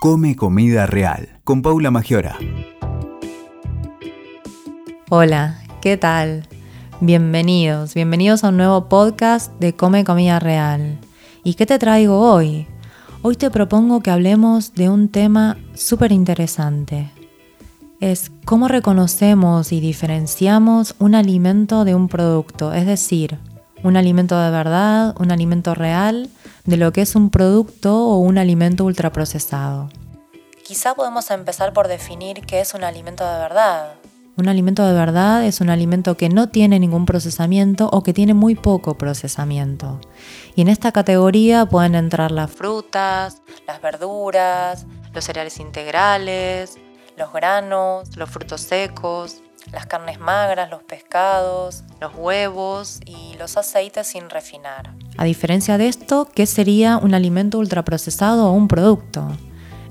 Come Comida Real con Paula Magiora. Hola, ¿qué tal? Bienvenidos, bienvenidos a un nuevo podcast de Come Comida Real. ¿Y qué te traigo hoy? Hoy te propongo que hablemos de un tema súper interesante. Es cómo reconocemos y diferenciamos un alimento de un producto, es decir, un alimento de verdad, un alimento real, de lo que es un producto o un alimento ultraprocesado. Quizá podemos empezar por definir qué es un alimento de verdad. Un alimento de verdad es un alimento que no tiene ningún procesamiento o que tiene muy poco procesamiento. Y en esta categoría pueden entrar las frutas, las verduras, los cereales integrales, los granos, los frutos secos, las carnes magras, los pescados, los huevos y los aceites sin refinar. A diferencia de esto, ¿qué sería un alimento ultraprocesado o un producto?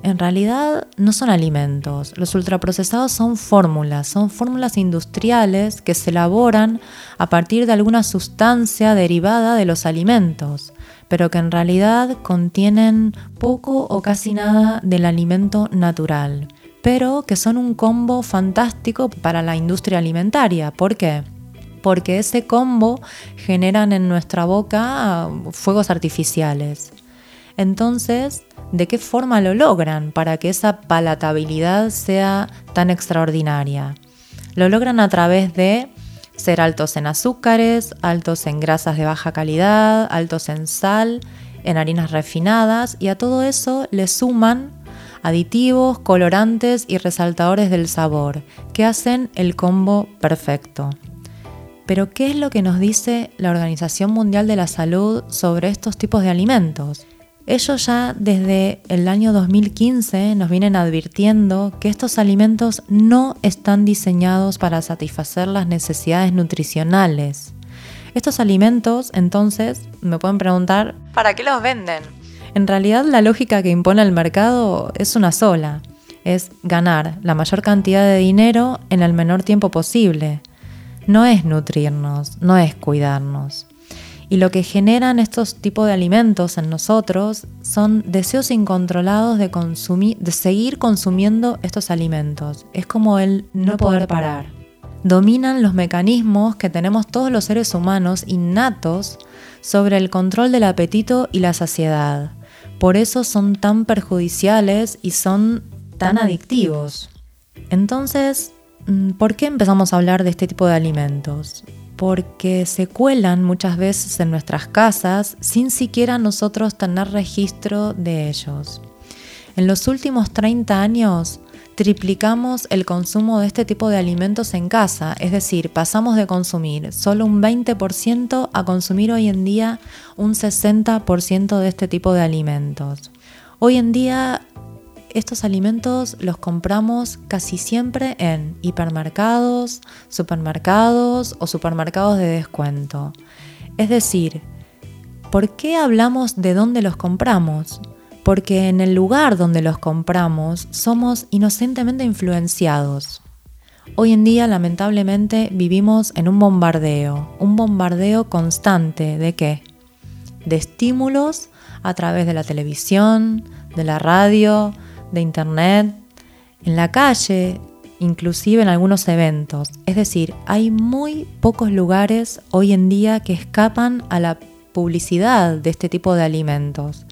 En realidad no son alimentos, los ultraprocesados son fórmulas, son fórmulas industriales que se elaboran a partir de alguna sustancia derivada de los alimentos, pero que en realidad contienen poco o casi nada del alimento natural pero que son un combo fantástico para la industria alimentaria. ¿Por qué? Porque ese combo generan en nuestra boca fuegos artificiales. Entonces, ¿de qué forma lo logran para que esa palatabilidad sea tan extraordinaria? Lo logran a través de ser altos en azúcares, altos en grasas de baja calidad, altos en sal, en harinas refinadas y a todo eso le suman aditivos, colorantes y resaltadores del sabor, que hacen el combo perfecto. Pero ¿qué es lo que nos dice la Organización Mundial de la Salud sobre estos tipos de alimentos? Ellos ya desde el año 2015 nos vienen advirtiendo que estos alimentos no están diseñados para satisfacer las necesidades nutricionales. Estos alimentos, entonces, me pueden preguntar, ¿para qué los venden? En realidad la lógica que impone el mercado es una sola, es ganar la mayor cantidad de dinero en el menor tiempo posible. No es nutrirnos, no es cuidarnos. Y lo que generan estos tipos de alimentos en nosotros son deseos incontrolados de, consumir, de seguir consumiendo estos alimentos. Es como el no poder parar. Dominan los mecanismos que tenemos todos los seres humanos innatos sobre el control del apetito y la saciedad. Por eso son tan perjudiciales y son tan adictivos. Entonces, mm, ¿por qué empezamos a hablar de este tipo de alimentos? Porque se cuelan muchas veces en nuestras casas sin siquiera nosotros tener registro de ellos. En los últimos 30 años, triplicamos el consumo de este tipo de alimentos en casa, es decir, pasamos de consumir solo un 20% a consumir hoy en día un 60% de este tipo de alimentos. Hoy en día estos alimentos los compramos casi siempre en hipermercados, supermercados o supermercados de descuento. Es decir, ¿por qué hablamos de dónde los compramos? Porque en el lugar donde los compramos somos inocentemente influenciados. Hoy en día lamentablemente vivimos en un bombardeo, un bombardeo constante de qué? De estímulos a través de la televisión, de la radio, de internet, en la calle, inclusive en algunos eventos. Es decir, hay muy pocos lugares hoy en día que escapan a la publicidad de este tipo de alimentos.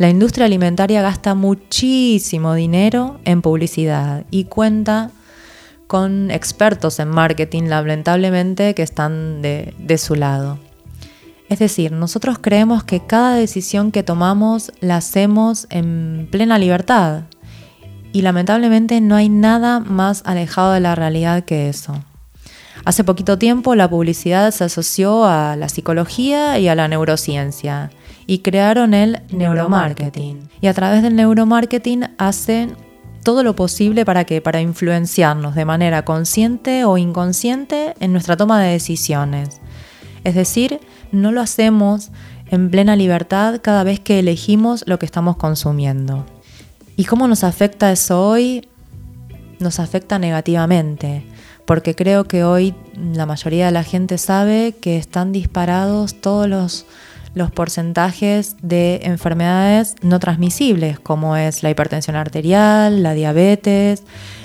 La industria alimentaria gasta muchísimo dinero en publicidad y cuenta con expertos en marketing, lamentablemente, que están de, su lado. Es decir, nosotros creemos que cada decisión que tomamos la hacemos en plena libertad y lamentablemente no hay nada más alejado de la realidad que eso. Hace poquito tiempo la publicidad se asoció a la psicología y a la neurociencia y crearon el neuromarketing. Y a través del neuromarketing hacen todo lo posible para que para influenciarnos de manera consciente o inconsciente en nuestra toma de decisiones. Es decir, no lo hacemos en plena libertad cada vez que elegimos lo que estamos consumiendo. ¿Y cómo nos afecta eso hoy? Nos afecta negativamente porque creo que hoy la mayoría de la gente sabe que están disparados todos los, los porcentajes de enfermedades no transmisibles, como es la hipertensión arterial, la diabetes,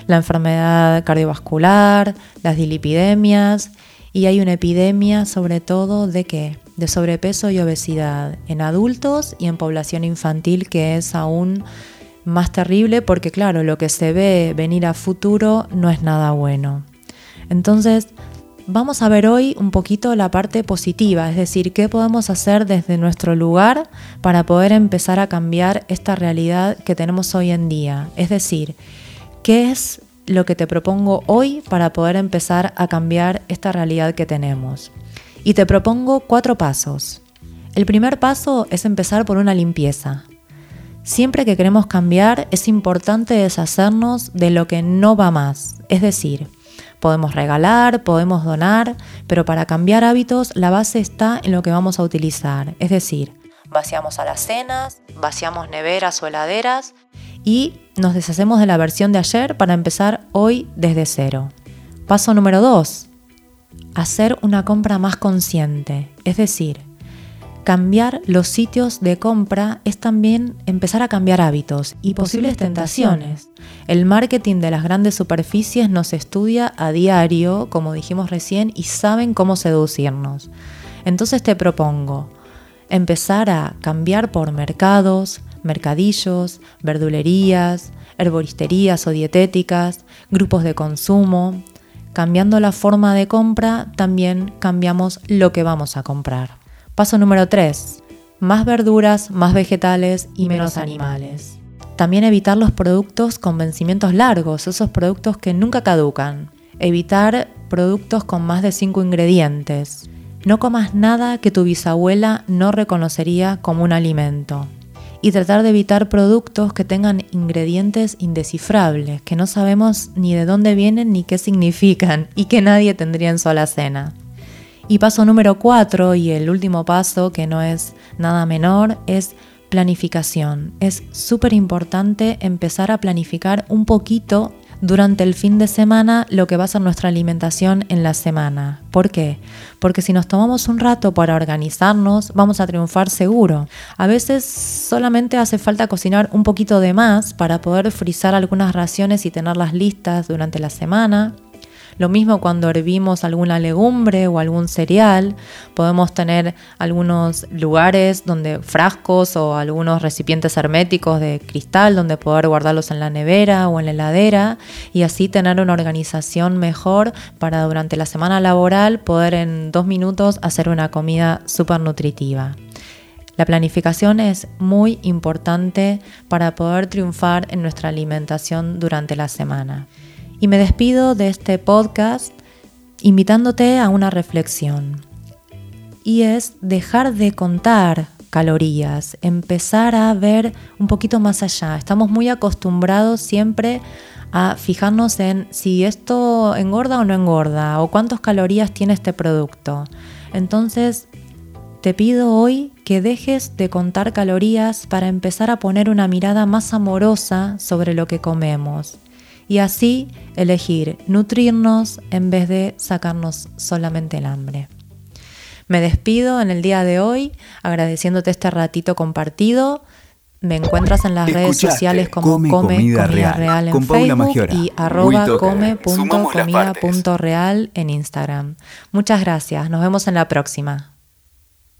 la enfermedad cardiovascular, las dilipidemias, y hay una epidemia sobre todo de qué? De sobrepeso y obesidad en adultos y en población infantil, que es aún más terrible porque claro, lo que se ve venir a futuro no es nada bueno. Entonces, Vamos a ver hoy un poquito la parte positiva, es decir, qué podemos hacer desde nuestro lugar para poder empezar a cambiar esta realidad que tenemos hoy en día. Es decir, qué es lo que te propongo hoy para poder empezar a cambiar esta realidad que tenemos. Y te propongo cuatro pasos. El primer paso es empezar por una limpieza. Siempre que queremos cambiar es importante deshacernos de lo que no va más, es decir, Podemos regalar, podemos donar, pero para cambiar hábitos la base está en lo que vamos a utilizar. Es decir, vaciamos alacenas, vaciamos neveras o heladeras y nos deshacemos de la versión de ayer para empezar hoy desde cero. Paso número 2. Hacer una compra más consciente. Es decir, cambiar los sitios de compra es también empezar a cambiar hábitos y posibles tentaciones. El marketing de las grandes superficies nos estudia a diario, como dijimos recién, y saben cómo seducirnos. Entonces te propongo empezar a cambiar por mercados, mercadillos, verdulerías, herboristerías o dietéticas, grupos de consumo. Cambiando la forma de compra, también cambiamos lo que vamos a comprar. Paso número 3. Más verduras, más vegetales y menos animales. También evitar los productos con vencimientos largos, esos productos que nunca caducan. Evitar productos con más de 5 ingredientes. No comas nada que tu bisabuela no reconocería como un alimento. Y tratar de evitar productos que tengan ingredientes indescifrables, que no sabemos ni de dónde vienen ni qué significan y que nadie tendría en su alacena. Y paso número cuatro y el último paso, que no es nada menor, es planificación. Es súper importante empezar a planificar un poquito durante el fin de semana lo que va a ser nuestra alimentación en la semana. ¿Por qué? Porque si nos tomamos un rato para organizarnos, vamos a triunfar seguro. A veces solamente hace falta cocinar un poquito de más para poder frizar algunas raciones y tenerlas listas durante la semana. Lo mismo cuando hervimos alguna legumbre o algún cereal, podemos tener algunos lugares donde frascos o algunos recipientes herméticos de cristal donde poder guardarlos en la nevera o en la heladera y así tener una organización mejor para durante la semana laboral poder en dos minutos hacer una comida súper nutritiva. La planificación es muy importante para poder triunfar en nuestra alimentación durante la semana. Y me despido de este podcast invitándote a una reflexión. Y es dejar de contar calorías, empezar a ver un poquito más allá. Estamos muy acostumbrados siempre a fijarnos en si esto engorda o no engorda, o cuántas calorías tiene este producto. Entonces, te pido hoy que dejes de contar calorías para empezar a poner una mirada más amorosa sobre lo que comemos y así elegir nutrirnos en vez de sacarnos solamente el hambre. Me despido en el día de hoy agradeciéndote este ratito compartido. Me encuentras en las redes sociales como Come, Comida, Real, en Facebook y arroba come.comida.real en Instagram. Muchas gracias, nos vemos en la próxima.